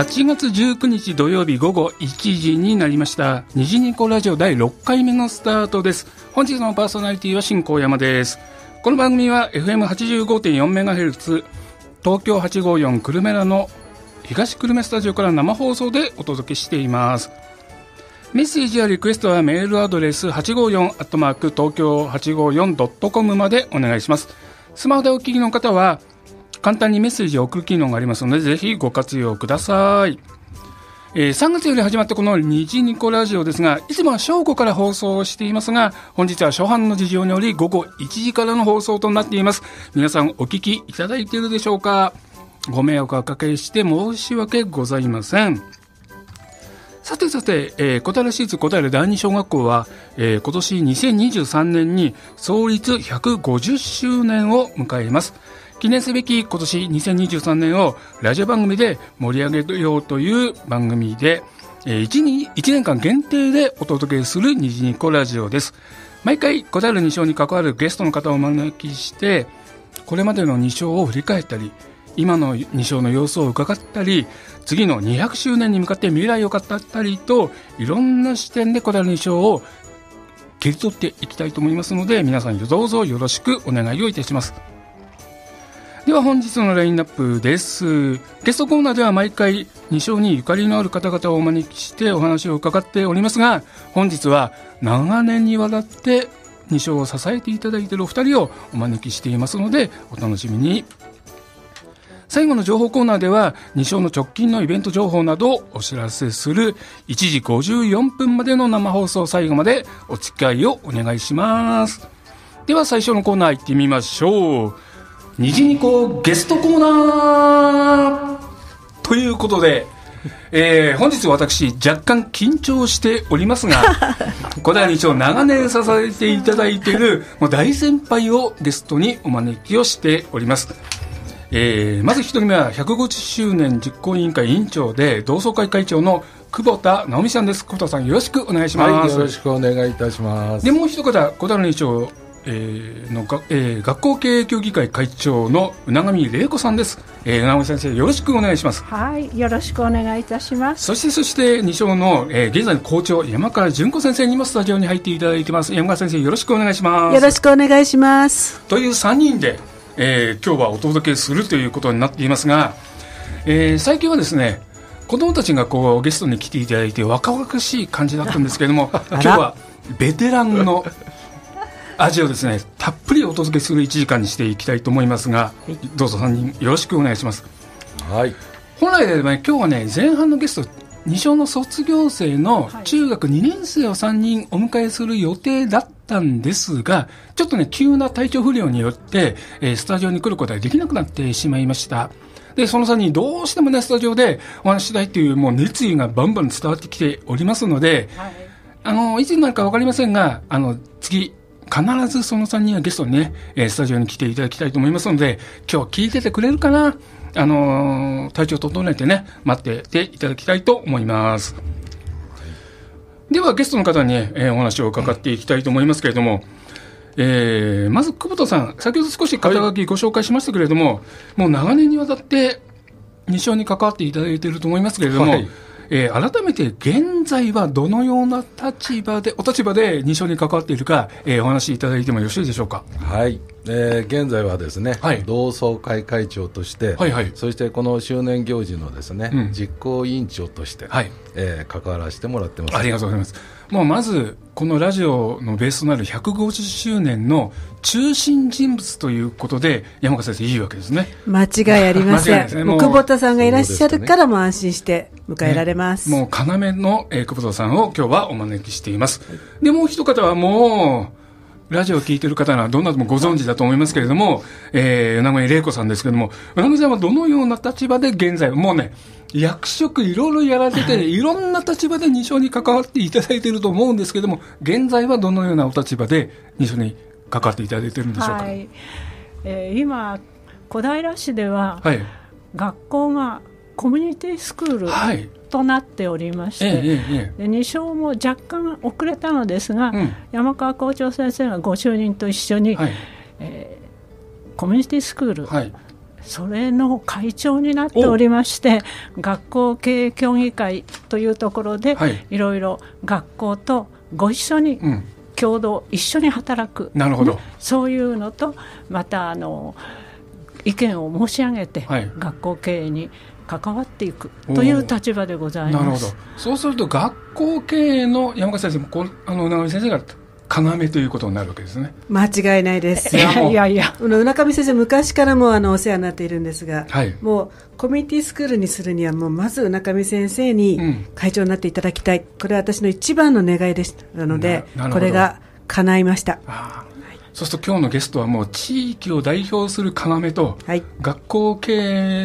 8月19日土曜日午後1時になりました。虹ニコラジオ第6回目のスタートです。本日のパーソナリティは新高山です。この番組は FM85.4MHz 東京854久留米らの東久留米スタジオから生放送でお届けしています。メッセージやリクエストはメールアドレス854東京 854.com までお願いします。スマホでお聞きの方は簡単にメッセージを送る機能がありますのでぜひご活用くださいえー、3月より始まったこの虹ニコラジオですが、いつもは正午から放送していますが、本日は初版の事情により午後1時からの放送となっています。皆さんお聞きいただいているでしょうか？ご迷惑をおかけして申し訳ございません。さてさて、えー、小平市立小平第二小学校は、えー、今年2023年に創立150周年を迎えます。記念すべき今年2023年をラジオ番組で盛り上げようという番組で、えー、1, 1年間限定でお届けする虹ニコラジオです。毎回答える2勝に関わるゲストの方をお招きして、これまでの2勝を振り返ったり、今の2勝の様子を伺ったり、次の200周年に向かって未来を語ったりと、いろんな視点で答える2勝を切り取っていきたいと思いますので、皆さんどうぞよろしくお願いをいたします。では本日のラインナップです。ゲストコーナーでは毎回2章にゆかりのある方々をお招きしてお話を伺っておりますが本日は長年にわたって2章を支えていただいているお二人をお招きしていますのでお楽しみに。最後の情報コーナーでは2章の直近のイベント情報などをお知らせする1時54分までの生放送最後までお付き合いをお願いします。では最初のコーナー行ってみましょう。虹ニコゲストコーナーということで、えー、本日私若干緊張しておりますが 小平日を長年支えていただいているもう大先輩をゲストにお招きをしております。えー、まず一人目は150周年実行委員会委員長で同窓会会長の久保田直美さんです。久保田さんよろしくお願いします、はい、よろしくお願いいたします。でもう一方小平日長えー、のが、えー、学校経営協議会会長の宇永上玲子さんです、えー、宇永先生よろしくお願いします。はいよろしくお願いいたします。そしてそして二章の、えー、現在の校長山川純子先生にもスタジオに入っていただいてます。山川先生よろしくお願いします。よろしくお願いします。という3人で、えー、今日はお届けするということになっていますが、えー、最近はですね子供たちがこうゲストに来ていただいて若々しい感じだったんですけれども 今日はベテランの味をですねたっぷりお届けする1時間にしていきたいと思いますが、どうぞ3人よろしくお願いします。はい。本来であれば、ね、今日はね前半のゲスト二小の卒業生の中学2年生を3人お迎えする予定だったんですが、ちょっとね、急な体調不良によって、えー、スタジオに来ることができなくなってしまいました。で、その3人どうしてもね、スタジオでお話したいというもう熱意がバンバン伝わってきておりますので、はい、あの、いつになるかわかりませんが、あの、次、必ずその3人はゲストにね、え、スタジオに来ていただきたいと思いますので、今日聞いててくれるかな？あのー、体調整えてね、待ってていただきたいと思います。では、ゲストの方に、ね、えー、お話を伺っていきたいと思いますけれども、えー、まず久保田さん、先ほど少し肩書きご紹介しましたけれども、はい、もう長年にわたって2勝に関わっていただいていると思いますけれども、はいえー、改めて現在はどのような立場で、お立場で認証に関わっているか、えー、お話しいただいてもよろしいでしょうか？はい。えー、現在はですね、はい、同窓会会長として、はいはい、そしてこの周年行事のですね、うん、実行委員長として、はい、えー、関わらせてもらってます。ありがとうございます。もうまず、このラジオのベースとなる150周年の中心人物ということで、山川先生、いいわけですね。間違いありません。ね、久保田さんがいらっしゃるから、も安心して迎えられます。ね、もう要の、えー、久保田さんを今日はお招きしています。で、もう一方はもう、ラジオを聞いている方はどんなともご存知だと思いますけれども、えー、米子玲子さんですけれども、米子さんはどのような立場で現在、もうね、役職いろいろやられてて、いろんな立場で二所に関わっていただいていると思うんですけれども、現在はどのようなお立場で二所に関わっていただいているんでしょうか？はい、えー、今小平市では、はい、学校がコミュニティスクール、はいとなっておりまして、えええ、で2勝も若干遅れたのですが、うん、山川校長先生がご就任と一緒に、はい、えー、コミュニティスクール、はい。それの会長になっておりまして学校経営協議会というところで、はい、いろいろ学校とご一緒に、共同一緒に働く。なるほど、そういうのとまたあの意見を申し上げて、はい、学校経営に関わっていくという立場でございます。なるほど。そうすると学校経営の山川先生もこあの長見先生が要ということになるわけですね。間違いないです。いやいや。村上先生昔からもあのお世話になっているんですが、はい、もうコミュニティスクールにするにはもうまず村上先生に会長になっていただきたい。うん、これは私の一番の願いでしたので、これが叶いました。そうすると今日のゲストはもう地域を代表する要と、はい、学校経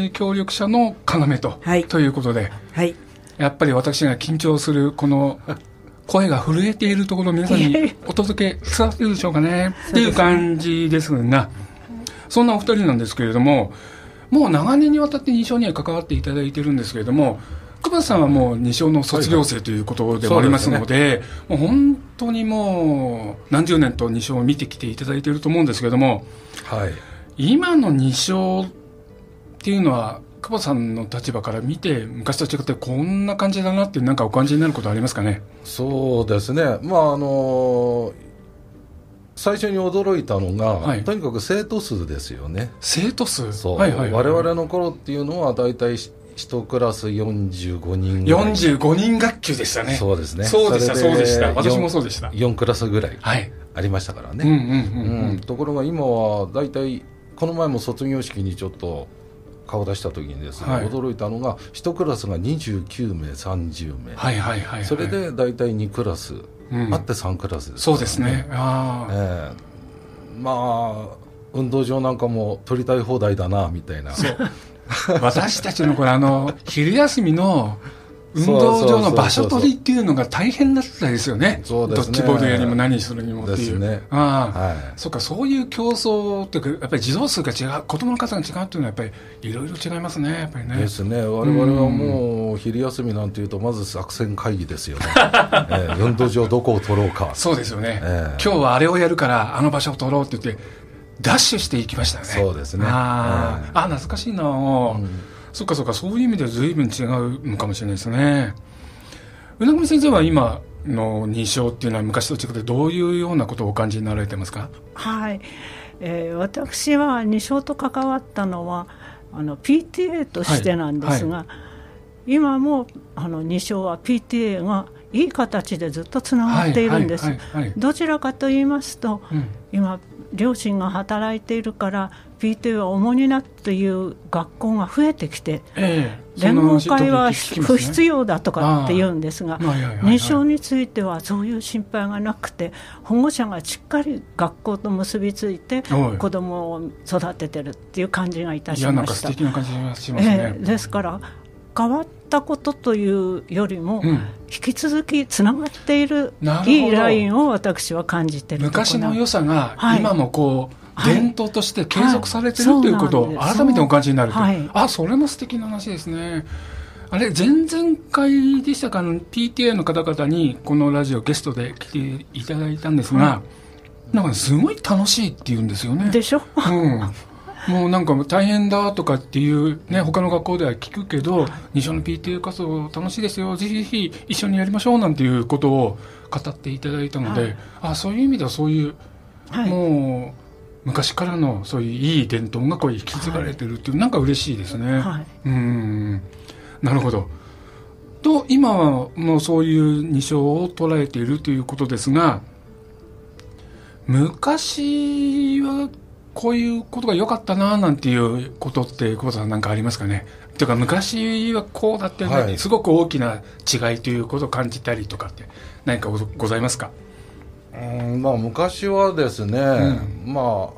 営協力者の要と、はい、ということで、はい、やっぱり私が緊張するこの声が震えているところを皆さんにお届け伝わっているでしょうかね。っていう感じですが、そんなお二人なんですけれども、もう長年にわたって二章には関わっていただいてるんですけれども、久保さんはもう二章の卒業生ということでもありますので、はいはい、もう本当にもう何十年と二章を見てきていただいていると思うんですけれども、はい、今の二章っていうのは久保さんの立場から見て昔と違ってこんな感じだなってなんかお感じになることありますかね？そうですね。まああの最初に驚いたのが、はい、とにかく生徒数ですよね。生徒数？そう、はいはいはい、我々の頃っていうのは大体一クラス45人ぐらい。45人学級でしたね。そうですね。そうでしたそうでした。私もそうでした。4クラスぐらいありましたからね。ところが今は大体この前も卒業式にちょっと顔出した時にですね、はい、驚いたのが1クラスが29名30名、はいはいはい、はい、それで大体2クラス、うん、あって3クラスです、ね、そうですね。あ、えー、まあ運動場なんかも取りたい放題だなみたいな 私たちのこれあの昼休みの運動場の場所取りっていうのが大変だったですよね。そう。ドッジボールやにも何するにもっていう。ね。ああ、はい、そっか、そういう競争っていうか、やっぱり児童数が違う、子供の数が違うっていうのはやっぱりいろいろ違いますね、やっぱりね。ですね。我々はもう昼休みなんていうと、まず作戦会議ですよね。えー、運動場どこを取ろうか。そうですよね、えー。今日はあれをやるから、あの場所を取ろうって言って、ダッシュしていきましたね。そうですね。あ、えー、あ、懐かしいな、うん。そっかそっか、そういう意味では随分違うのかもしれないですね。うなぐみ先生は今の認証っていうのは昔と違ってどういうようなことをお感じになられてますか？はい、えー、私は認証と関わったのはあの PTA としてなんですが、はい。はい、今もあの認証は PTA がいい形でずっとつながっているんです。どちらかと言いますと、うん、今両親が働いているから PTA は主になっていう学校が増えてきて、えー、連合会は不必要だとかって言うんですが、認証についてはそういう心配がなくて保護者がしっかり学校と結びついて子どもを育ててるっていう感じがいたしました。ですから変わったことというよりも、うん、引き続きつながっているいいラインを私は感じてる昔の良さが今もこう、はい、伝統として継続されてる、はい、ということを改めてお感じになると、はい、あそれも素敵な話ですね。あれ前々回でしたかの PTA の方々にこのラジオゲストで来ていただいたんですが、なんかすごい楽しいって言うんですよね。でしょ、うん もうなんか大変だとかっていうね、他の学校では聞くけど、二所の PTA 活動楽しいですよ、ぜひぜひ一緒にやりましょうなんていうことを語っていただいたので、はい、あそういう意味ではそういう、はい、もう昔からのそういういい伝統がこう引き継がれてるっていう、はい、なんか嬉しいですね。はい、うん。なるほど。と今もそういう二所を捉えているということですが昔はこういうことが良かったななんていうことって久保さんなんかありますかね？というか昔はこうだってね、はい、すごく大きな違いということを感じたりとかって何かございますか？うんまあ昔はですね、うん、ま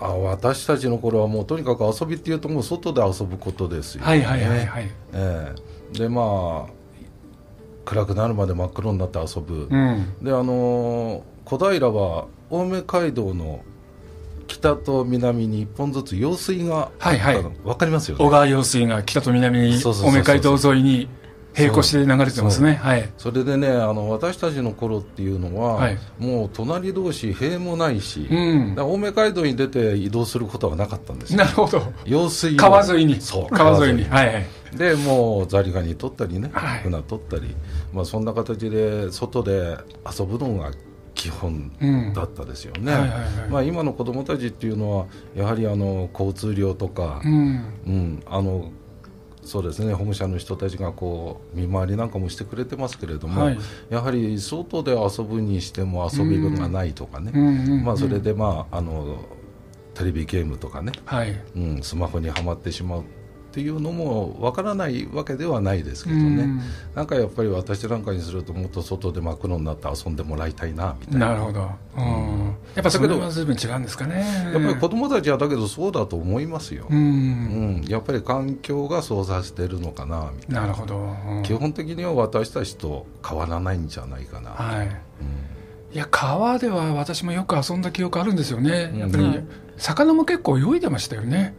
ああ私たちの頃はもうとにかく遊びっていうともう外で遊ぶことですよね。はいはいはいはい。えー、でまあ暗くなるまで真っ黒になって遊ぶ。うん、であの小平は青梅街道の北と南に一本ずつ用水がはいはい。分かりますよね。小川用水が北と南に青梅街道沿いに並行して流れてますね。はい。それでねあの私たちの頃っていうのは、はい、もう隣同士塀もないし、うん、青梅街道に出て移動することはなかったんですなるほど。用水川沿いに。そう川沿いに。はい、はい、でもうザリガニ取ったりね、はい、船取ったり、まあ、そんな形で外で遊ぶのが基本だったですよね、まあ、今の子どもたちっていうのはやはりあの交通量とか、うん、うん、あのそうですね保護者の人たちがこう見回りなんかもしてくれてますけれども、はい、やはり外で遊ぶにしても遊びがないとかね、まあ、それで、まあ、あのテレビゲームとかね、はい、うん、スマホにはまってしまうっていうのもわからないわけではないですけどね、ん、なんかやっぱり私なんかにするともっと外で真っ黒になって遊んでもらいたいなみたいな。なるほど、うん、やっぱそれは随分違うんですかね。やっぱり子供たちはだけどそうだと思いますよ、うん、やっぱり環境がそうさせてるのかなみたいな。なるほど、基本的には私たちと変わらないんじゃないかな。はい、いや川では私もよく遊んだ記憶あるんですよね、やっぱり、魚も結構泳いでましたよね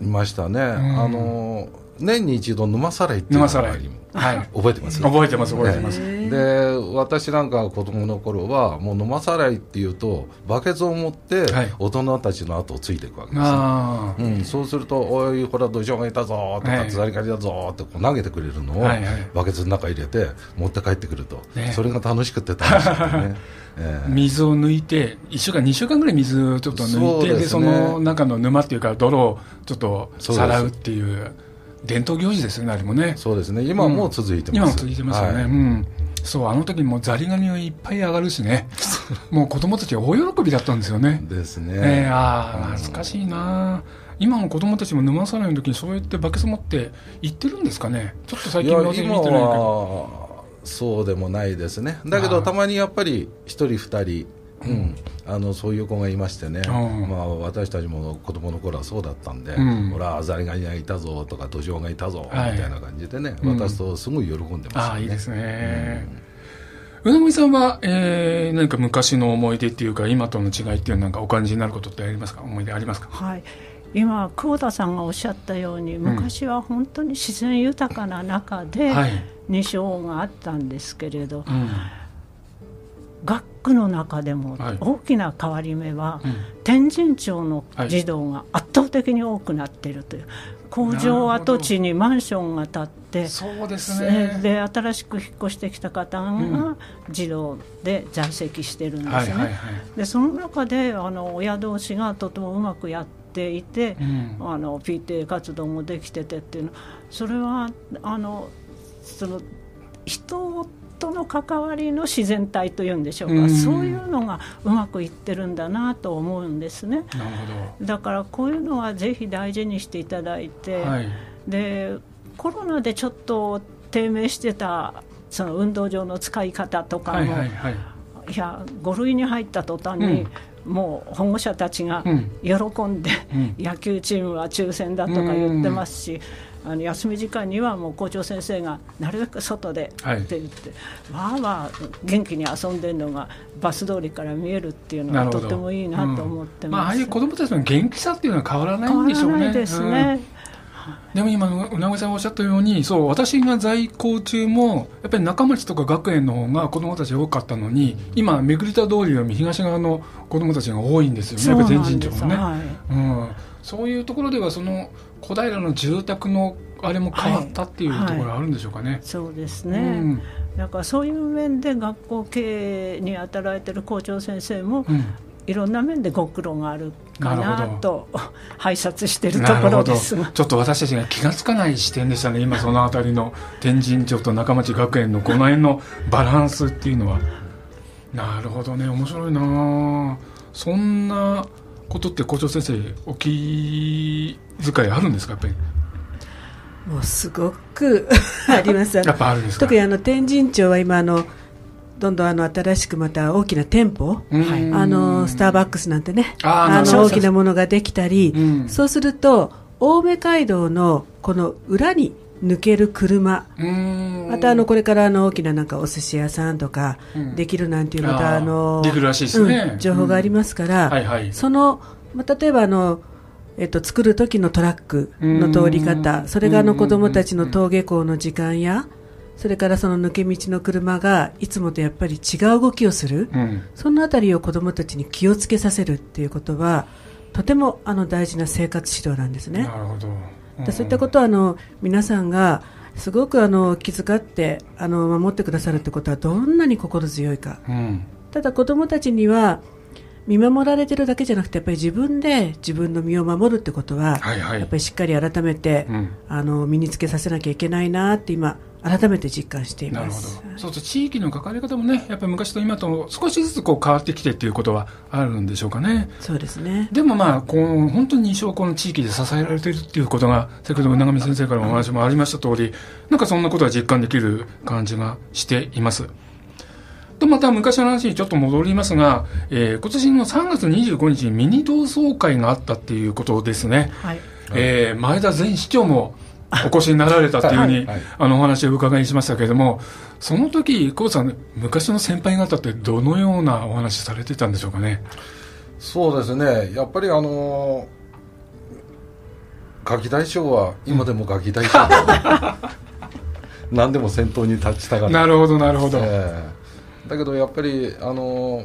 いましたね、あの年に一度沼さらいっていうのがありはい、覚えてます、覚えてます覚えてます、で私なんか子供の頃はもう沼さらいっていうとバケツを持って大人たちの後をついていくわけです、ね、うん、そうすると「おいほら土壌がいたぞ」とか「ザリガニだぞ」ってこう投げてくれるのをバケツの中入れて持って帰ってくると、それが楽しくて楽しくてね。えー、水を抜いて1週間2週間ぐらい水をちょっと抜いてで、ね、その中の沼っていうか泥をちょっとさらうっていう伝統行事ですよねあれもね。そうですね。今も続いてます、うん、今も続いてますよね、はい、うんそうあの時もザリガニはいっぱい上がるしね。もう子供たち大喜びだったんですよね。ですね、えー、ああ懐かしいな。今の子供たちも沼さないの時にそうやってバケツ持って行ってるんですかね。ちょっと最近見てないけど。そうでもないですね。だけどたまにやっぱり1人2人。うん、あのそういう子がいましてね、まあ、私たちも子供の頃はそうだったんで、うん、ほらアザリガニがいたぞとか土壌がいたぞ、みたいな感じでね、渡すとすごい喜んでますよね。あいいですね、うん、宇野さんは、えー、何か昔の思い出っていうか今との違いっていうなんかお感じになることってありますか？思い出ありますか？はい。今久保田さんがおっしゃったように昔は本当に自然豊かな中で二章があったんですけれど、うん。学区の中でも大きな変わり目は、はいうん、天神町の児童が圧倒的に多くなっているという、工場跡地にマンションが建ってそうですね。で新しく引っ越してきた方が児童で在籍してるんですね、でその中であの親同士がとてもうまくやっていて、うん、あの PTA 活動もできててっていうの。それはあのその人との関わりの自然体というんでしょうか、うん、そういうのがうまくいってるんだなと思うんですね。だからこういうのはぜひ大事にしていただいて、はい、でコロナでちょっと低迷してたその運動場の使い方とかも、はいはいはい、いや5類に入った途端に、うん、もう保護者たちが喜んで、うん、野球チームは抽選だとか言ってますし、あの休み時間にはもう校長先生がなるべく外でって言って、はい、わーわー元気に遊んでるのがバス通りから見えるっていうのがとてもいいなと思ってます、うん、まあ、ああいう子どもたちの元気さっていうのは変わらないんでしょうね。変わらないですね、うん。でも今、うなごさんおっしゃったように、そう、私が在校中も、やっぱり中町とか学園の方が子供たち多かったのに、今、めぐりた通りより東側の子供たちが多いんですよね、やっぱ天神町もね、はい、うん。そういうところでは、その、小平の住宅のあれも変わったっていうところあるんでしょうかね。はい。はい、そうですね、うん。だからそういう面で学校経営に働いてる校長先生も、うん、いろんな面でご苦労があるかなと 拝察しているところですちょっと私たちが気が付かない視点でしたね今その辺りの。天神町と中町学園のこの辺のバランスっていうのは。なるほどね面白いな。そんなことって校長先生お気遣いあるんですか？やっぱり。もうすごく あります。やっぱあるんです特にあの天神町は今あのどんどんあの新しくまた大きな店舗、あのスターバックスなんてねあの大きなものができたり、うん、そうすると青梅街道のこの裏に抜ける車。またあのこれからあの大きななんかお寿司屋さんとかできるなんていうまたあの、情報がありますから、その、まあ、例えばあのえっと、作る時のトラックの通り方、それがあの子供たちの登下校の時間や、それからその抜け道の車がいつもとやっぱり違う動きをする、うん、そのあたりを子どもたちに気をつけさせるっていうことはとてもあの大事な生活指導なんですね。なるほど、うん、そういったことはあの皆さんがすごくあの気遣ってあの守ってくださるってことはどんなに心強いか、うん、ただ子どもたちには見守られてるだけじゃなくてやっぱり自分で自分の身を守るってことは、はいはい、やっぱりしっかり改めて、うん、あの身につけさせなきゃいけないなって今改めて実感しています。そうそう地域の関わり方もねやっぱり昔と今と少しずつこう変わってきてっていうことはあるんでしょうかね。そうですね。でもまあこう本当に一生この地域で支えられているっていうことが先ほど長見先生からお話もありました通りなんかそんなことは実感できる感じがしています。とまた昔の話にちょっと戻りますが、えー、今年の3月25日にミニ同窓会があったっていうことですね、はい、えー、前田前市長も お越しになられたっていうふうに、はい、あのお話を伺いしましたけれどもその時久保さん昔の先輩方ってどのようなお話されてたんでしょうかね？そうですね。やっぱりあのガキ大将は今でもガキ大将、うん、何でも先頭に立ちたがる。なるほどなるほど、えー、だけどやっぱりあの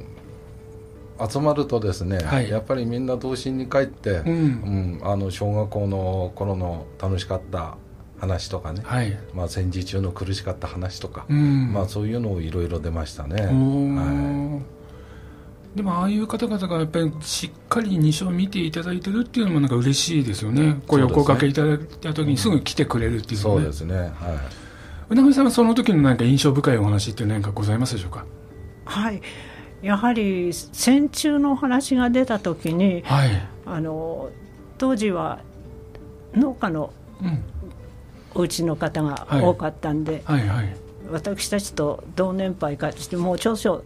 集まるとですね、はい、やっぱりみんな童心に帰って、うん、うん、あの小学校の頃の楽しかった話とかね、はい、まあ、戦時中の苦しかった話とか、うん、まあ、そういうのをいろいろ出ましたね。はい。でもああいう方々がやっぱりしっかり2章見ていただいてるっていうのもなんか嬉しいですよね、こう横かけいただいた時にすぐ来てくれるっていうのね、そうですね、はい、うなぎさんはその時の何か印象深いお話って何かございますでしょうか？はいやはり戦中の話が出た時に、はい、あの当時は農家のお家の方が多かったんで、はいはい。はい、私たちと同年配かしてもう少々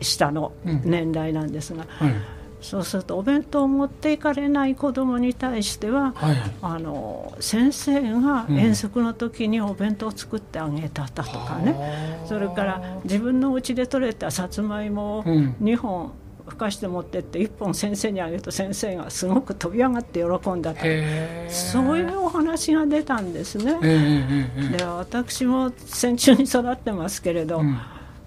下の年代なんですが、うんはい、そうするとお弁当を持っていかれない子どもに対しては、はい、あの先生が遠足の時にお弁当を作ってあげただとかね、うん、それから自分の家で採れたさつまいもを2本ふかして持ってって1本先生にあげると先生がすごく飛び上がって喜んだとそういうお話が出たんですね。で私も戦中に育ってますけれど、うん、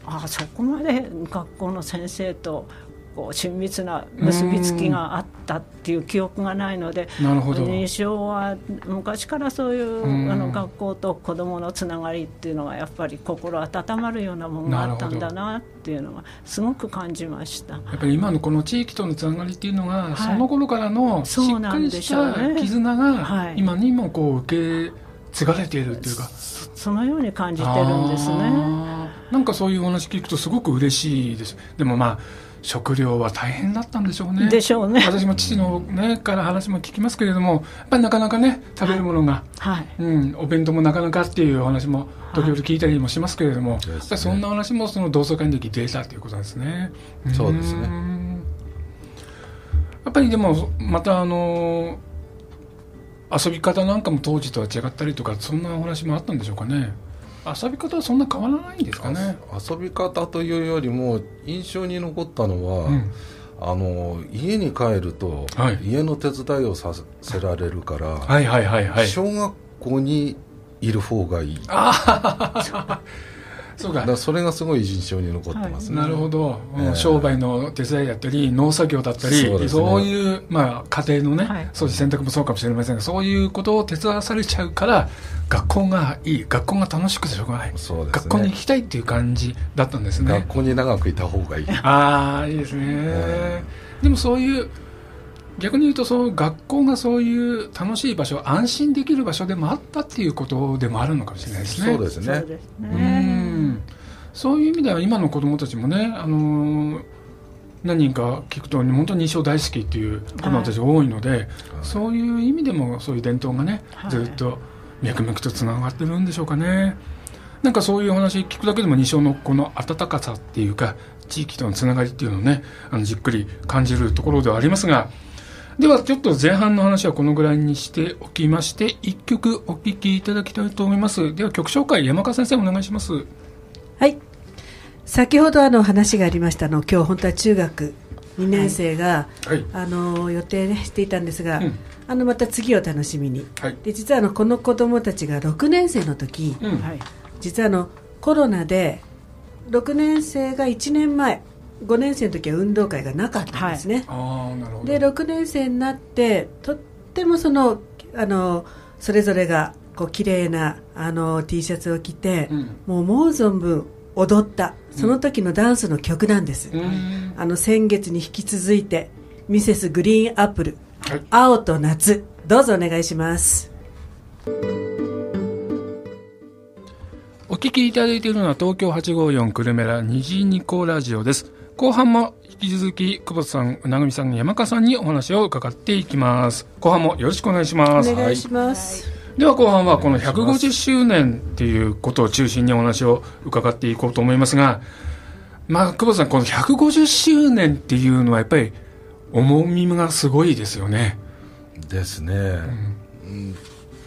あそこまで学校の先生とこう親密な結びつきがあったっていう記憶がないので認証は昔からそういうあの学校と子どものつながりっていうのがやっぱり心温まるようなものがあったんだなっていうのがすごく感じました。やっぱり今のこの地域とのつながりっていうのが、はい、その頃からのしっかりした絆が今にもこう受け継がれているっていうか、そのように感じてるんですね。なんかそういうお話聞くとすごく嬉しいです。でもまあ食料は大変だったんでしょうね。でしょうね。私も父のね、から話も聞きますけれども、やっぱりなかなかね、食べるものが、はい、うん、お弁当もなかなかっていうお話も時々聞いたりもしますけれども、はい、そんな話もその同窓会の時出たということですね。そうですね。やっぱりでも、またあの、遊び方なんかも当時とは違ったりとか、そんなお話もあったんでしょうかね。遊び方はそんな変わらないんですかね？遊び方というよりも印象に残ったのは、うん、あの家に帰ると、はい、家の手伝いをさせられるから、はいはいはいはい、小学校にいる方がいい。あそうか。だそれがすごい印象に残ってますね、はい、なるほど、えー、商売の手伝いだったり農作業だったりそう、ね,、そういう、まあ、家庭のね、はい、掃除洗濯もそうかもしれませんがそういうことを手伝わされちゃうから学校がいい。学校が楽しくてしょうがない。そうです、ね、学校に行きたいっていう感じだったんですね。学校に長くいた方がいい。ああいいですね、えー、でもそういう逆に言うとそう学校がそういう楽しい場所安心できる場所でもあったっていうことでもあるのかもしれないですね。そうですね。うんそういう意味では今の子どもたちもね、あのー、何人か聞くと本当に印象大好きっていう子どもたちが多いので、はい、そういう意味でもそういう伝統がね、ずっと脈々とつながってるんでしょうかね。なんかそういう話聞くだけでも二章のこの温かさっていうか地域とのつながりっていうのをねあのじっくり感じるところではありますが。ではちょっと前半の話はこのぐらいにしておきまして一曲お聴きいただきたいと思います。では曲紹介山川先生お願いしますはい。先ほどあの話がありましたの今日本当は中学2年生が、はい、あの予定、ね、していたんですが、うん、あのまた次を楽しみに、はい、で実はあのこの子供たちが6年生の時、うん、実はあのコロナで6年生が1年前5年生の時は運動会がなかったんですね、はい、で6年生になってとってもそのあのそれぞれがこう綺麗なあな T シャツを着て、うん、もう思う存分踊った。その時のダンスの曲なんです、うん、あの先月に引き続いてミセスグリーンアップル、はい、青と夏。どうぞお願いします。お聞きいただいているのは東京854久留米ら虹ニコラジオです。後半も引き続き久保田さん、うなぐみさん、山川さんにお話を伺っていきます。後半もよろしくお願いします。お願いします。はい、では後半はこの150周年っていうことを中心にお話を伺っていこうと思いますが、まあ、久保田さん、この150周年っていうのはやっぱり重みがすごいですよね。ですね。うん、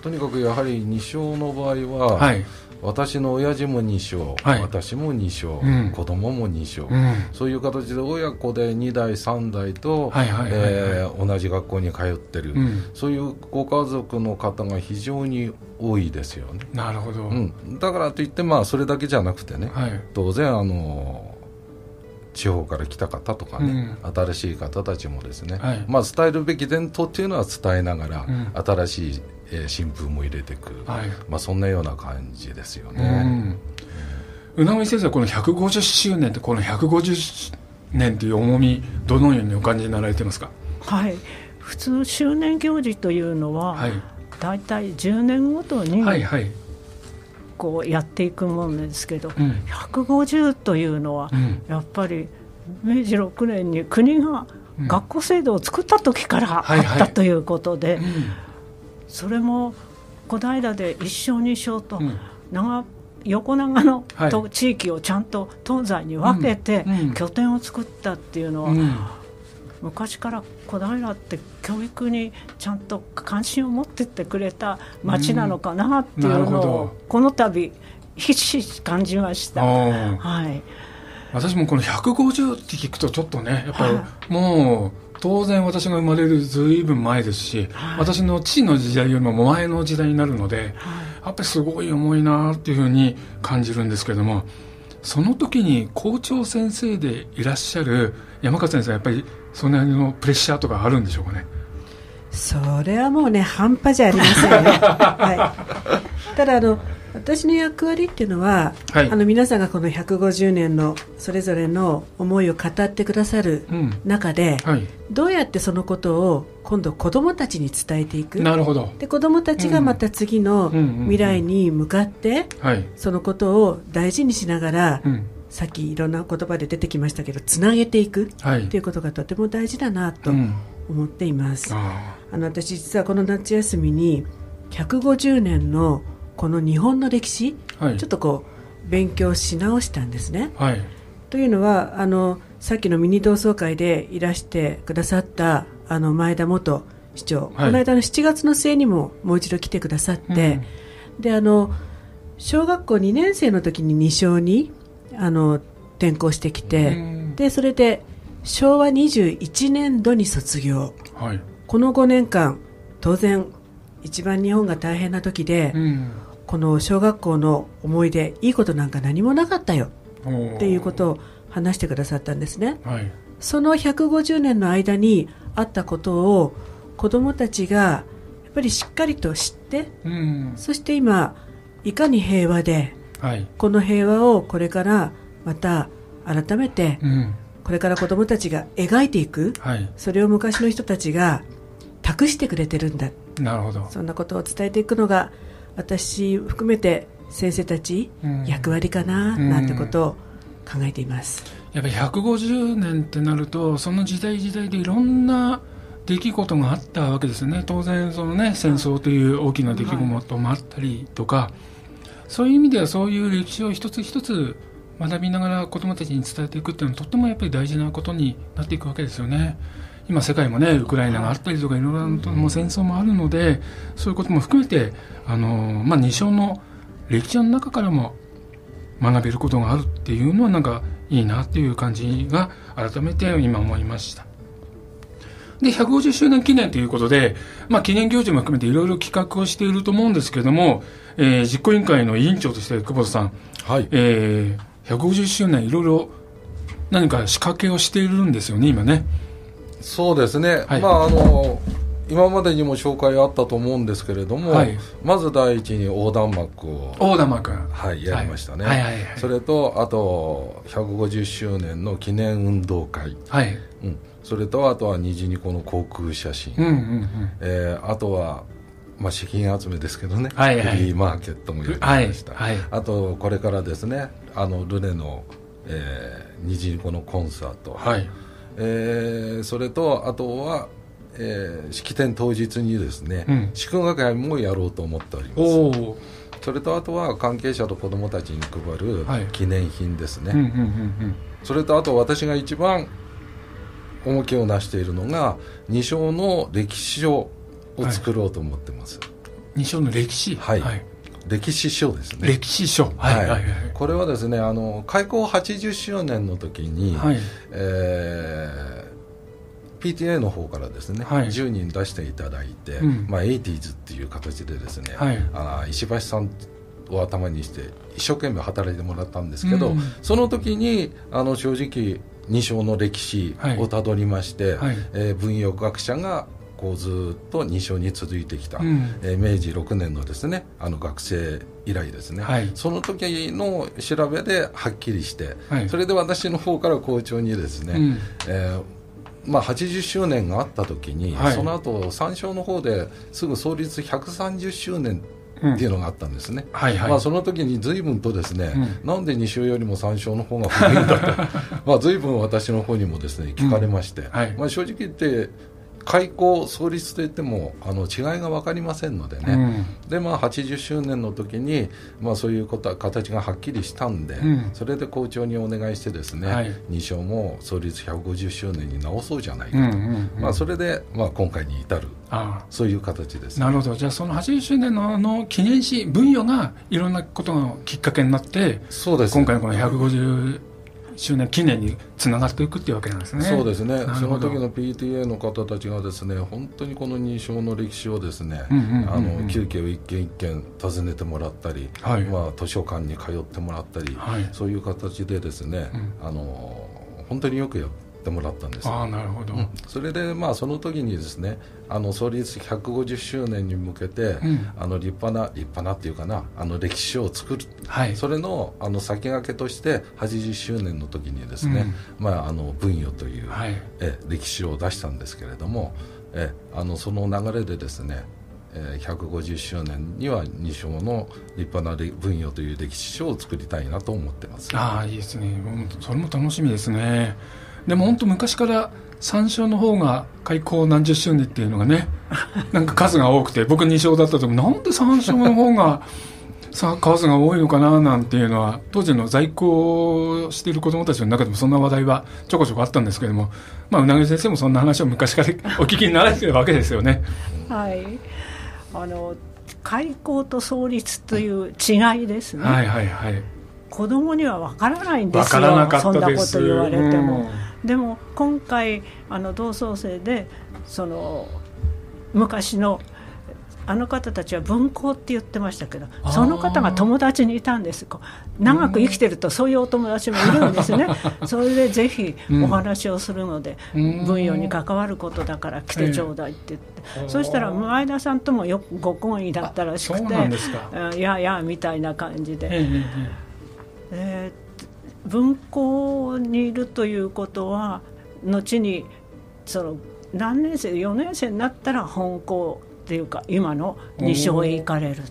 とにかくやはり二勝の場合は、はい、私の親父も2勝、はい、私も2勝、うん、子供も2勝、うん、そういう形で親子で2代3代と同じ学校に通ってる、うん、そういうご家族の方が非常に多いですよね。なるほど、うん、だからといってまあそれだけじゃなくてね、はい、当然あの地方から来た方とかね、うん、新しい方たちもですね、はい、まあ、伝えるべき伝統っていうのは伝えながら、新しいえー、新風も入れていく、はい、まあ、そんなような感じですよね。うなみ先生この150周年ってこの150年という重みどのようにお感じになられてますか？はい。普通周年行事というのは、はい、大体10年ごとに、はいはい、こうやっていくものですけど、うん、150というのは、うん、やっぱり明治6年に国が学校制度を作った時からあったということで、うんはいはいそれも小平で一生二生と長、横長の、はい、地域をちゃんと東西に分けて拠点を作ったっていうのは、うん、昔から小平って教育にちゃんと関心を持ってってくれた町なのかなっていうのを、この度ひしひし感じました。はい。私もこの150って聞くとちょっとねやっぱりもう当然私が生まれるずいぶん前ですし、はい、私の父の時代よりも前の時代になるので、はい、やっぱりすごい重いなっていうふうに感じるんですけどもその時に校長先生でいらっしゃる山川先生やっぱりその辺のプレッシャーとかあるんでしょうかね？それはもうね半端じゃありませんね、はい、ただあの私の役割っていうのは、はい、あの皆さんがこの150年のそれぞれの思いを語ってくださる中で、うんはい、どうやってそのことを今度子どもたちに伝えていく。なるほど。で子どもたちがまた次の未来に向かって、そのことを大事にしながら、うん、さっきいろんな言葉で出てきましたけどつなげていくっていうことがとても大事だなと思っています。うん、あの私実はこの夏休みに150年のこの日本の歴史、はい、ちょっとこう勉強し直したんですね。はい、というのはあのさっきのミニ同窓会でいらしてくださったあの前田元市長、はい、この間の7月の末にももう一度来てくださって、うん、であの小学校2年生の時に二小にあの転校してきて、うん、でそれで昭和21年度に卒業、はい、この5年間当然一番日本が大変な時で、うん、この小学校の思い出いいことなんか何もなかったよ。っていうことを話してくださったんですね、はい、その150年の間にあったことを子どもたちがやっぱりしっかりと知って、うん、そして今いかに平和で、はい、この平和をこれからまた改めて、うん、これから子どもたちが描いていく、はい、それを昔の人たちが託してくれてるんだ。なるほど。そんなことを伝えていくのが私含めて先生たち役割かななんてことを考えています、やっぱり150年ってなるとその時代時代でいろんな出来事があったわけですね。当然そのね戦争という大きな出来事もあったりとか、はい、そういう意味ではそういう歴史を一つ一つ学びながら子どもたちに伝えていくっていうのはとってもやっぱり大事なことになっていくわけですよね。今世界もねウクライナがあったりとかいろいろな戦争もあるのでそういうことも含めてあの、まあ、二章の歴史の中からも学べることがあるっていうのはなんかいいなっていう感じが改めて今思いましたで、150周年記念ということで、まあ、記念行事も含めていろいろ企画をしていると思うんですけれども、えー、実行委員会の委員長として久保田さん、はい。えー、150周年いろいろ何か仕掛けをしているんですよね、今ね。そうですね。はい、まあ、あの、今までにも紹介あったと思うんですけれども、はい、まず第一に横断幕を横断幕。はいやりましたね、はい。はい。はい。はい、それとあと150周年の記念運動会、はい。うん、それとあとは虹にこの航空写真、うんうんうん、えー、あとはまあ、資金集めですけどね、はいはい、フリーマーケットもやりました、はいはい、あとこれからですねあのルネの、えー、虹にこのコンサート、はいえー、それとあとはえー、式典当日にですね、うん、祝賀会もやろうと思っております。それとあとは関係者と子どもたちに配る記念品ですね、それとあと私が一番重きをなしているのが二章の歴史書を作ろうと思ってます、はい、二章の歴史？はい、はい歴史書ですね。歴史書、はい、はい。はい。これはですねあの開校80周年の時に、はい、えー PTA の方からですね、はい、10人出していただいて、うん、まあ、80s っていう形でですね、はい、あ石橋さんを頭にして一生懸命働いてもらったんですけど、うん、その時にあの正直二章の歴史をたどりまして、はい、えー、文学学者がこうずっと二章に続いてきた、うん、えー、明治6年のですねあの学生以来ですね、はい、その時の調べではっきりして、はい、それで私の方から校長にですね、うん、えーまあ、80周年があった時に、はい、その後三省の方ですぐ創立130周年っていうのがあったんですね、うん。はいはい、まあ、その時に随分とですね、うん、なんで2勝よりも3勝の方が古いんだと。まあ随分私の方にもですね聞かれまして、うんはい、まあ、正直言って開校創立といってもあの違いが分かりませんのでね、うん、でまあ80周年の時にまあそういうことは形がはっきりしたんで、うん、それで校長にお願いしてですね、はい、2章も創立150周年に直そうじゃないかと、うんうんうん、まあそれでまあ今回に至る。あそういう形です、ね、なるほど。じゃあその80周年のの記念誌分与がいろんなことのきっかけになってそうです、今回のこの150周年記念につながっていくっていうわけなんですね。そうですね。その時の PTA の方たちがですね、本当にこの認証の歴史をですね、あの休憩を一軒一軒訪ねてもらったり、はい、まあ図書館に通ってもらったり、はい、そういう形でですね、うん、あの本当によくやってもらったんですあなるほど、うん、それでまあその時にですねあの創立150周年に向けて、うん、あの立派な立派なっていうかなあの歴史書を作る、はい、それのあの先駆けとして80周年の時にですね、うん、まああの文与という、はい、え歴史書を出したんですけれどもえあのその流れでですね150周年には二章の立派な文与という歴史書を作りたいなと思ってます。ああいいですね。それも楽しみですねでも本当昔から3勝の方が開校何十周年っていうのがね なんか数が多くて僕2勝だった時なんで3勝の方がさ数が多いのかななんていうのは当時の在校している子どもたちの中でもそんな話題はちょこちょこあったんですけども、まあ、うなぎ先生もそんな話を昔から お聞きになられてるわけですよね。はいあの開校と創立という違いですね。はいはいはい。子供にはわからないんですよ。そんなこと言われても。でも今回あの同窓生でその昔のあの方たちは文校って言ってましたけどその方が友達にいたんです。長く生きてるとそういうお友達もいるんですね。それでぜひお話をするので、うん、分与に関わることだから来てちょうだいって言って、えー、そしたら前田さんともよくご婚意だったらしくていやいやみたいな感じで。えーえー文校にいるということは後にその何年生4年生になったら本校っていうか今の二所へ行かれる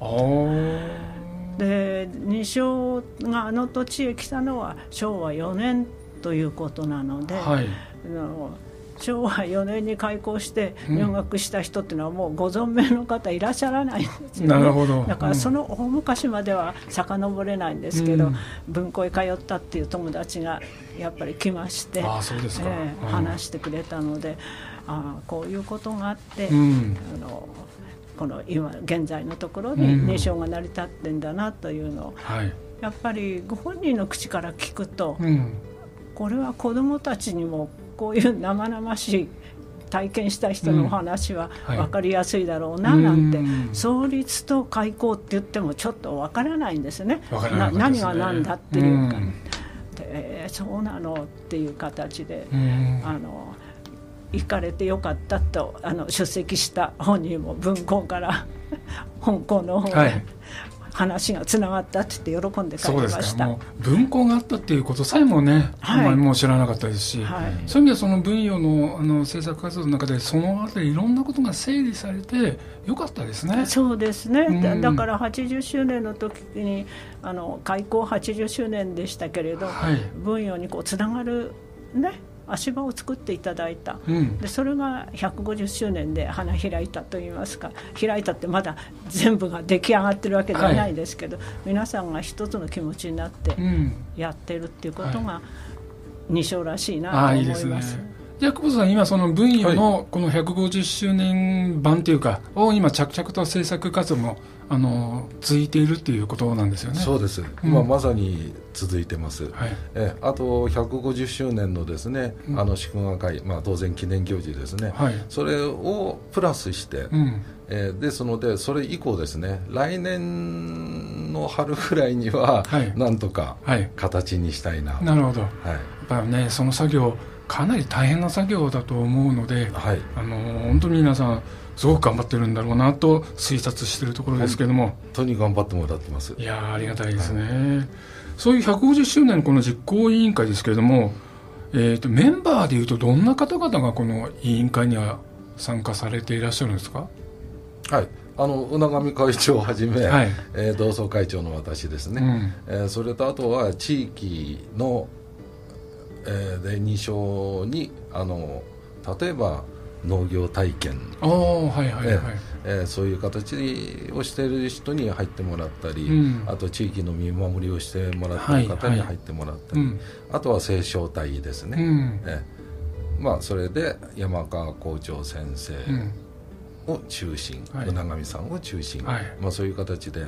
で二所があの土地へ来たのは昭和4年ということなので、はい、あの昭和4年に開校して入学した人っていうのはもうご存命の方いらっしゃらないんですよ、ね、なるほど。だからその大昔までは遡れないんですけど、うん、文庫へ通ったっていう友達がやっぱり来ましてあそうですか、えー、話してくれたのであこういうことがあって、うん、あのこの今現在のところに認証が成り立ってんだなというのを、はい、やっぱりご本人の口から聞くと、これは子どもたちにもこういう生々しい体験した人のお話は分かりやすいだろうななんて、創立と開校って言ってもちょっと分からないんですね、ね。何が何だっていうか。でそうなのっていう形で、あの行かれてよかったとあの出席した本人も文庫から香港の方で、はい、話がつながったって言って喜んで帰りました。文庫があったっていうことさえもね、はい、あまりもう知らなかったですし、はい、そういう意味ではその分野のあの制作活動の中でそのあたりいろんなことが整理されてよかったですね。そうですね、うん、だから80周年の時にあの開校80周年でしたけれど、はい、分野にこうつながるね足場を作っていただいた、うん、でそれが150周年で花開いたといいますか。開いたってまだ全部が出来上がってるわけではないですけど、はい、皆さんが一つの気持ちになってやってるっていうことが二章らしいなと思います。はい、いいすね。じゃあ久保さん、今、その分野のこの150周年版というか、を今、着々と制作活動もあの続いているっていうことなんですよね。そうです、うん、まあ、まさに続いてます、はい、えあと150周年のですね、うん、あの祝賀会、まあ、当然記念行事ですね、はい、それをプラスして、うん、えー、ですので、それ以降ですね、来年の春ぐらいには、はい、なんとか形にしたいな、なるほど、はい、やっぱね、その作業かなり大変な作業だと思うので、はい、あの本当に皆さんすごく頑張ってるんだろうなと推察しているところですけども。本当に頑張ってもらってます。いやありがたいですね、はい、そういう150周年この実行委員会ですけれども、えーと、メンバーでいうとどんな方々がこの委員会には参加されていらっしゃるんですか？はい。あの宇永上会長をはじめ、はい、えー、同窓会長の私ですね、うん、えー、それとあとは地域のえー、で2章にあの例えば農業体験。はいはいはい。えー、そういう形をしている人に入ってもらったり、うん、あと地域の見守りをしてもらっている方に入ってもらったり、はいはい、あとは清少隊ですね、うん、えー、まあ、それで山川校長先生を中心、うん、長見さんを中心、はい、まあ、そういう形で。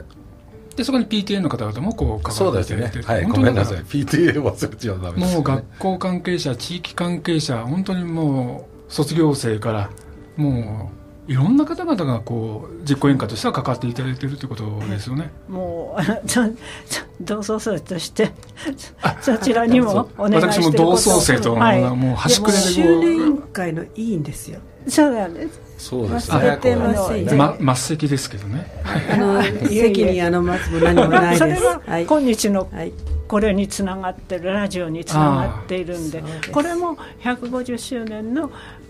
でそこに PTA の方々もこう関わっていただいて、ね、はい、ごめんなさい。PTA 忘れちゃダメです、ね、もう学校関係者地域関係者本当にもう卒業生からもういろんな方々がこう実行委員会としては関わっていただいているということですよね。もう 同窓生として そちらにもお願いして私も同窓生と、はい、もう端くれで周年委員会の委員ですよ。そうなんです。そうですね。ま。末席ですけどね。あの席にあの松も何もないです。それは今日のこれにつながってるラジオにつながっているんで、これも150周年の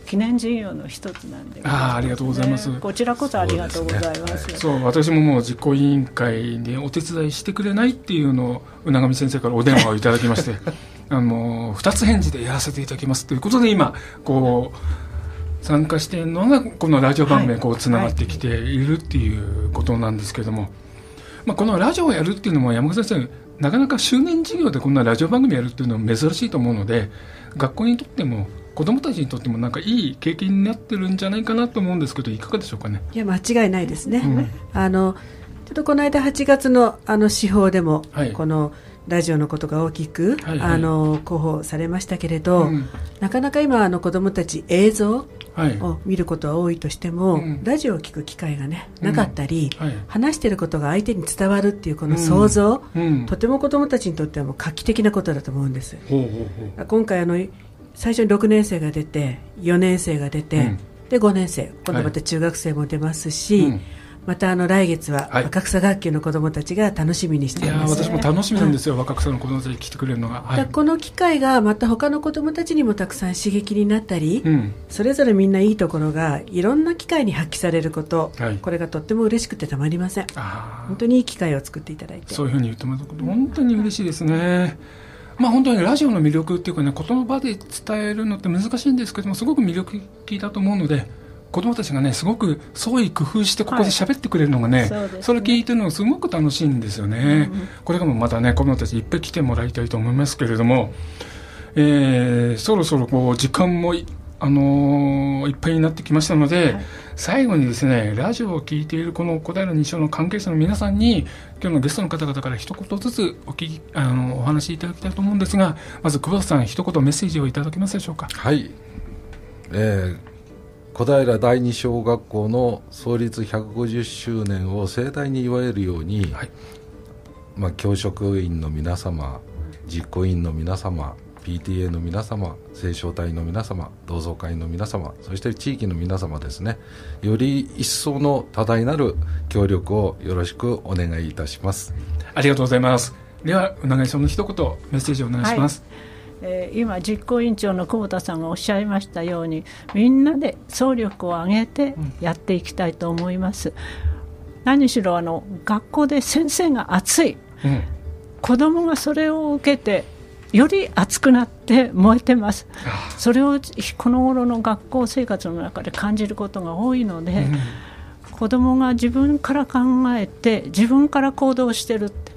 記念事業の一つなんで、ああありがとうございます。こちらこそありがとうございます。そう、私ももう実行委員会でお手伝いしてくれないっていうのを宇永先生からお電話をいただきまして、あの二つ返事でやらせていただきますということで今こう。参加しているのがこのラジオ番組こうつながってきているっていうことなんですけども、まあ、このラジオをやるっていうのも山口先生なかなか周年事業でこんなラジオ番組やるっていうのは珍しいと思うので学校にとっても子どもたちにとってもなんかいい経験になってるんじゃないかなと思うんですけどいかがでしょうかね？いや間違いないですね、うん、あのちょっとこの間8月のあの司法でも、はい、この「ラジオのことが大きく、はいはい、あの広報されましたけれど、うん、なかなか今あの子どもたち映像を見ることは多いとしても、はい、ラジオを聞く機会がねなかったり、うんはい、話していることが相手に伝わるっていうこの想像、うん、とても子どもたちにとってはもう画期的なことだと思うんです。今回あの最初に6年生が出て4年生が出て、で5年生。今度また中学生も出ますし、またあの来月は若草学級の子どもたちが楽しみにしています、ね、私も楽しみなんですよ、若草の子どもたち来てくれるのが、はい、この機会がまた他の子どもたちにもたくさん刺激になったり、うん、それぞれみんないいところがいろんな機会に発揮されること、はい、これがとっても嬉しくてたまりません。本当にいい機会を作っていただいて。そういうふうに言ってもらうと本当に嬉しいですね、まあ、本当にラジオの魅力っていうかね言葉で伝えるのって難しいんですけどもすごく魅力的だと思うので子供たちがねすごく創意工夫してここで喋ってくれるのがねはいそね、それ聞いてるのがすごく楽しいんですよね、うんこれからもまたね子供たちいっぱい来てもらいたいと思いますけれども、えー、そろそろこう時間もあのー、いっぱいになってきましたので、はい、最後にですねラジオを聞いているこの小平西署の関係者の皆さんに今日のゲストの方々から一言ずつお聞きあのお話しいただきたいと思うんですがまず久保田さん一言メッセージをいただけますでしょうか？はい、えー小平第二小学校の創立150周年を盛大に祝えるように、はい、まあ、教職員の皆様実行委員の皆様 PTA の皆様青少隊の皆様同窓会の皆様そして地域の皆様ですね。より一層の多大なる協力をよろしくお願いいたします。ありがとうございます。ではうながいさんの一言メッセージをお願いします、はい。えー、今、実行委員長の久保田さんがおっしゃいましたようにみんなで総力を挙げてやっていきたいと思います。うん、何しろあの学校で先生が熱い、うん、子どもがそれを受けてより熱くなって燃えてます、それをこの頃の学校生活の中で感じることが多いので、うん、子どもが自分から考えて自分から行動してるって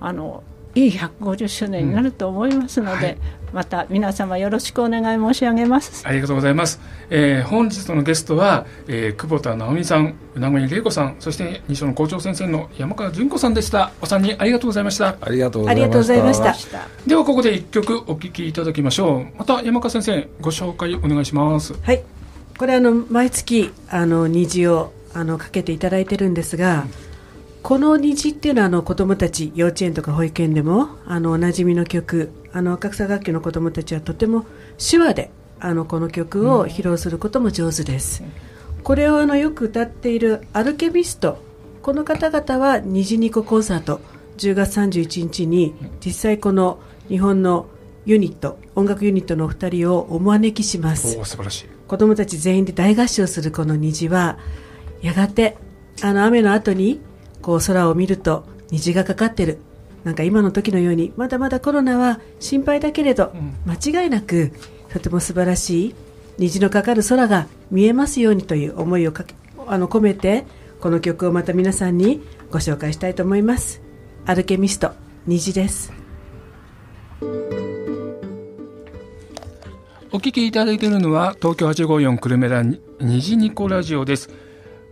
あのいい150周年になると思いますので、うん。はい、また皆様よろしくお願い申し上げます。ありがとうございます、えー、本日のゲストは、えー、久保田直美さんうなご恵子さんそして西尾の校長先生の山川純子さんでした。お三人ありがとうございました。ありがとうございました。ではここで一曲お聴きいただきましょう。また山川先生ご紹介お願いします。はい。これあの毎月あの虹をあのかけていただいてるんですが、うんこの虹っていうのはあの子どもたち幼稚園とか保育園でもあのおなじみの曲あの赤草学級の子どもたちはとても手話であのこの曲を披露することも上手です、これをあのよく歌っているアルケミストこの方々は虹ニココンサート10月31日に実際この日本のユニット音楽ユニットのお二人をお招きします。素晴らしい。子どもたち全員で大合唱するこの虹はやがてあの雨の後にこう空を見ると虹がかかってるなんか今の時のようにまだまだコロナは心配だけれど、間違いなくとても素晴らしい虹のかかる空が見えますようにという思いをかけあの込めてこの曲をまた皆さんにご紹介したいと思います。アルケミスト虹です。お聞きいただいているのは東京854久留米田虹ニコラジオです。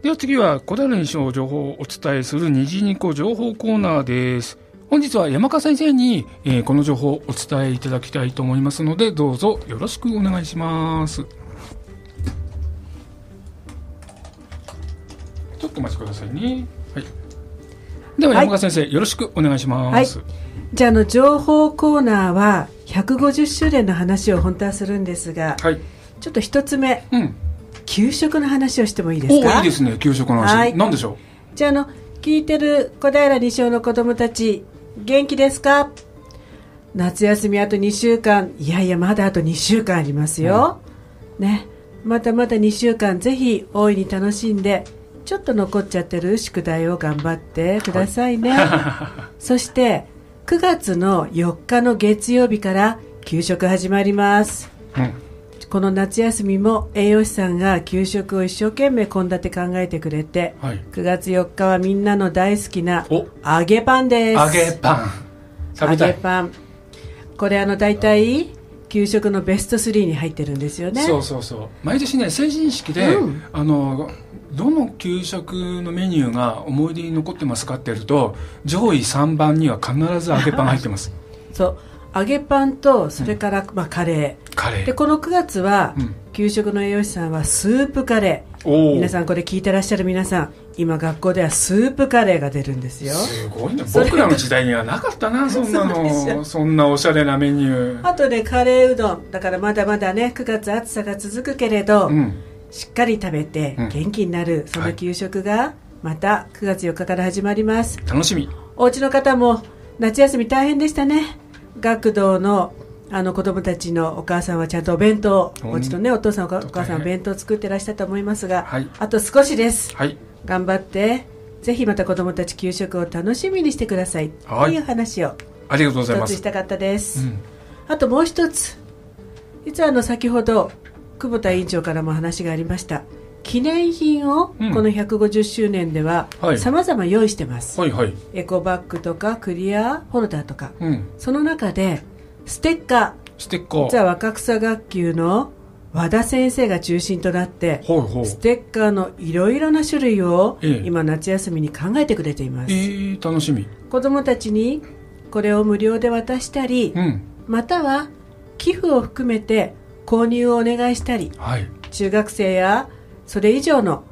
では次は小平西の情報をお伝えする虹ニコ情報コーナーです。本日は山川先生に、えー、この情報をお伝えいただきたいと思いますので、どうぞよろしくお願いします。ちょっとお待ちくださいね。はい。では山川先生、はい、よろしくお願いします。はい、じゃあの情報コーナーは150周年の話を本当はするんですが、はい、ちょっと一つ目。うん給食の話をしてもいいですか？いいですね給食の話、はい、何でしょう？じゃあの聞いてる小平西尾の子供たち元気ですか？夏休みあと2週間。いやいやまだあと2週間ありますよ、うん、ね。またまた2週間ぜひ大いに楽しんでちょっと残っちゃってる宿題を頑張ってくださいね、はい、そして9月の4日の月曜日から給食始まります、うんこの夏休みも栄養士さんが給食を一生懸命献立考えてくれて、はい、9月4日はみんなの大好きな揚げパンです。揚げパン。揚げパン。これあの大体給食のベスト3に入ってるんですよね。そうそうそう。毎年ね成人式で、うん、あのどの給食のメニューが思い出に残ってますかってやると上位3番には必ず揚げパン入ってます。そう揚げパンとそれから、まあ、カレー。カレー。でこの9月は、給食の栄養士さんはスープカレー。皆さんこれ聞いてらっしゃる皆さん今学校ではスープカレーが出るんですよ。すごいね僕らの時代にはなかったなそんなの。そんなおしゃれなメニュー。あとねカレーうどん。だからまだまだね9月暑さが続くけれど、うん、しっかり食べて元気になる、うん、その給食がまた9月4日から始まります、楽しみ。お家の方も夏休み大変でしたね学童のあの子供たちのお母さんはちゃんとお弁当、もちろんねお父さんお母さんお弁当作ってらっしゃったと思いますが、はい、あと少しです、はい、頑張ってぜひまた子供たち給食を楽しみにしてください、はい、という話をありがとうございます。一つしたかったです、うん、あともう一つ。実はあの先ほど久保田委員長からも話がありました記念品をこの150周年ではさまざま用意してます、はいはい、エコバッグとかクリアホルダーとか、うん、その中でステッカー。ステッカー。実は若草学級の和田先生が中心となってほうほう。ステッカーのいろいろな種類を今夏休みに考えてくれています、えー、楽しみ。子どもたちにこれを無料で渡したり、うん、または寄付を含めて購入をお願いしたり、はい、中学生やそれ以上の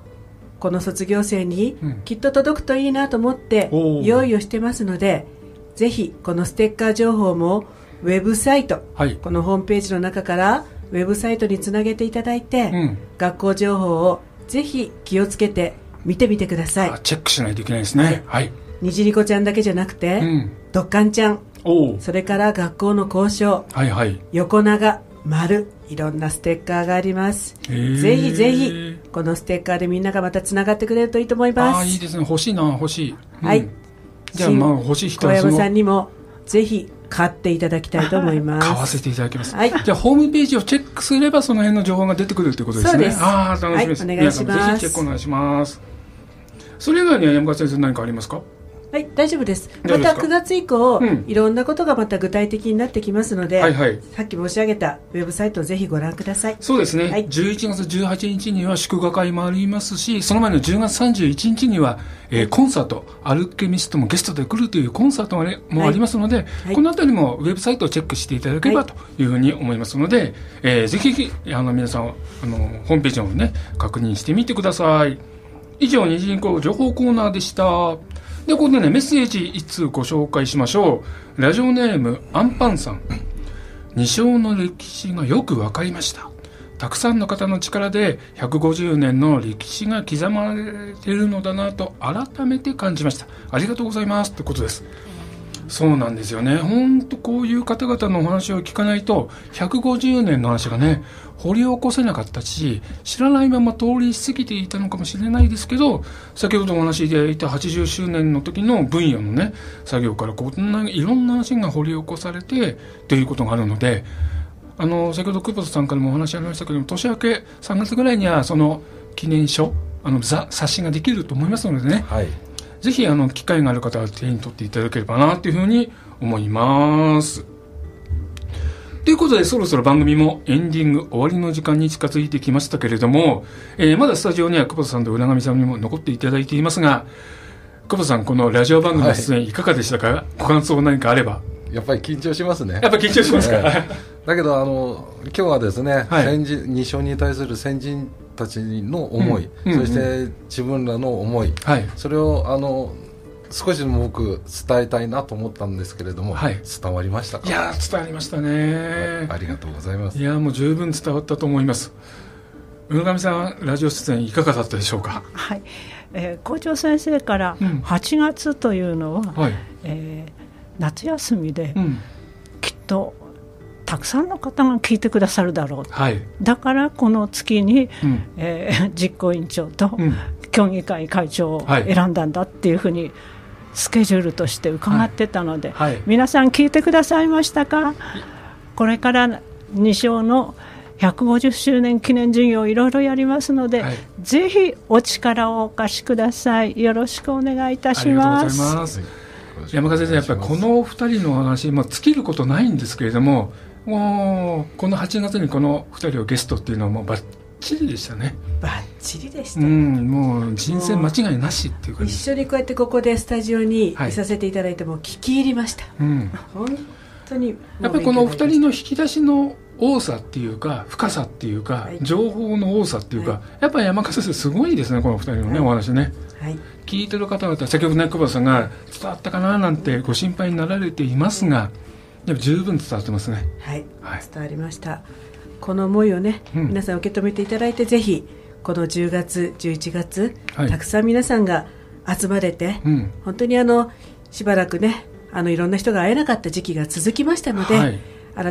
この卒業生にきっと届くといいなと思って用意をしてますので、ぜひこのステッカー情報もウェブサイト、はい、このホームページの中からウェブサイトにつなげていただいて、うん、学校情報をぜひ気をつけて見てみてください。チェックしないといけないですね。はい、虹りこちゃんだけじゃなくて、うん、ドッカンちゃん。それから学校の交渉、はいはい、横長丸いろんなステッカーがあります。ぜひぜひこのステッカーでみんながまたつながってくれるといいと思いますあいいですね欲しいな欲しい、うん、はいじゃあまあ欲しい人は小山さんにもぜひ買っていただきたいと思います。買わせていただきます。はい。じゃあ、ホームページをチェックすれば、その辺の情報が出てくるということですね。そうです。ああ、楽しみです。はい、お願いします。ぜひチェックお願いします。それ以外には山川先生何かありますか？はい大丈夫です。また9月以降、うん、いろんなことがまた具体的になってきますので、はいはい、さっき申し上げたウェブサイトをぜひご覧ください。そうですね、はい、11月18日には祝賀会もありますしその前の10月31日には、えー、コンサートアルケミストもゲストで来るというコンサートも,、ありますので、はい。はい、この辺りもウェブサイトをチェックしていただければというふうに思いますので、えー、ぜひあの皆さんあのホームページをね確認してみてください。以上二次人口情報コーナーでしたで、ここでね、メッセージ一通ご紹介しましょう。ラジオネーム、アンパンさん。二章の歴史がよくわかりました。たくさんの方の力で150年の歴史が刻まれているのだなと改めて感じました。ありがとうございます。ってことです。そうなんですよね。本当こういう方々のお話を聞かないと、150年の話がね、掘り起こせなかったし、知らないまま通り過ぎていたのかもしれないですけど、先ほどお話しいただいた80周年の時の分野のね、作業からこんないろんな話が掘り起こされて、ということがあるので、あの、先ほど久保田さんからもお話ありましたけども、年明け3月ぐらいには、その記念書、あの、冊子ができると思いますのでね、はいぜひあの機会がある方は手に取っていただければなというふうに思います。ということで、そろそろ番組もエンディング終わりの時間に近づいてきましたけれども、えー、まだスタジオには久保田さんと浦上さんにも残っていただいていますが、久保田さん、このラジオ番組の出演いかがでしたか、はい、ご感想何かあれば。やっぱり緊張しますね。やっぱり緊張しますか、だけど、あの、今日はですね、はい、先人、二勝に対する先人たちの思い、うん、そして自分らの思い、はい、それをあの少しでも僕伝えたいなと思ったんですけれども、はい、伝わりましたいや伝わりましたね、ありがとうございます。いやもう十分伝わったと思います。宇上さんラジオ出演いかがだったでしょうか？はい、えー、校長先生から8月というのは、うんはい、えー、夏休みで、うん、きっとたくさんの方が聞いてくださるだろう、はい、だからこの月に、うん、えー、実行委員長と協議会会長を選んだんだっていうふうに、スケジュールとして伺ってたので、はい。はい、皆さん聞いてくださいましたか？これから二章の150周年記念事業いろいろやりますので、はい、ぜひお力をお貸しください。よろしくお願いいたします山川先生やっぱりこの二人の話、まあ、尽きることないんですけれどももうこの8月にこの2人をゲストっていうのはもうばっちりでしたね。ばっちりでした、うん、もう人生間違いなしっていうか一緒にこうやってここでスタジオにい。させていただいても聞き入りました、はい、うん、本当にやっぱりこのお二人の引き出しの多さっていうか深さっていうか、はい、情報の多さっていうか、はい、やっぱり山川先生すごいですねこの二人のね、お話ね、はい、聞いてる方々先ほどね久保田さんが伝わったかななんてご心配になられていますが、でも十分伝わってますね。はい、はい、伝わりました。この思いをね、うん、皆さん受け止めていただいて、ぜひこの10月、11月、はい、たくさん皆さんが集まれて、うん、本当にあのしばらくね、あのいろんな人が会えなかった時期が続きましたので、はい、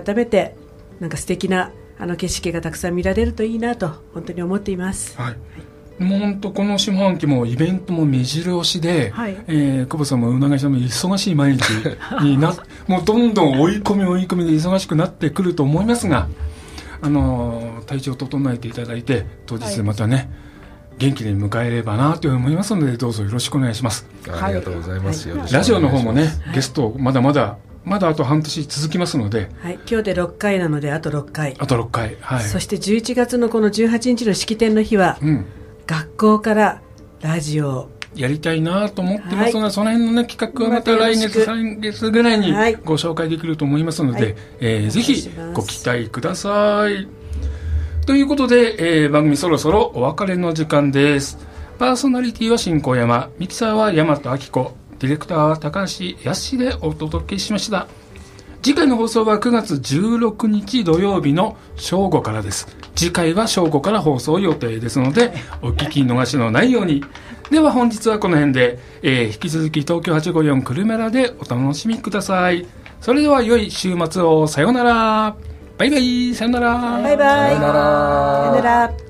改めてなんか素敵なあの景色がたくさん見られるといいなと本当に思っています。はいもう本当この下半期もイベントも目白押しで、はい、えー、久保さんもうなぎさんも忙しい毎日にな もうどんどん追い込み追い込みで忙しくなってくると思いますが、あの体調を整えていただいて当日またね、はい元気に迎えればなと思いますのでどうぞよろしくお願いします。ありがとうございます、はい、ラジオの方もね、ゲストまだまだまだあと半年続きますので、はい、今日で6回なのであと6回。あと6回、はい、そして11月のこの18日の式典の日は、うん、学校からラジオ。やりたいなと思ってます。が、はい、その辺の、ね、企画はまた来月、3月ぐらいにご紹介できると思いますので、はい、えー、ぜひご期待ください。ということで、えー、番組そろそろお別れの時間です。パーソナリティは新小山、ミキサーは大和明子、ディレクターは高橋康でお届けしました。次回の放送は9月16日土曜日の正午からです。次回は正午から放送予定ですので、お聞き逃しのないように。では本日はこの辺で、えー、引き続き東京854クルメラでお楽しみください。それでは良い週末をさようなら。バイバイ、さようなら。バイバイ。さようなら。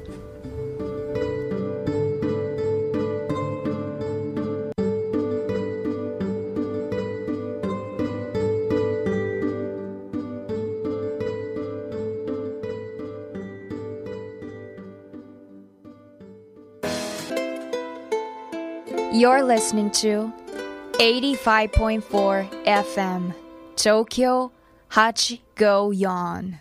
You're listening to 85.4 FM Tokyo Hachi Go Yon.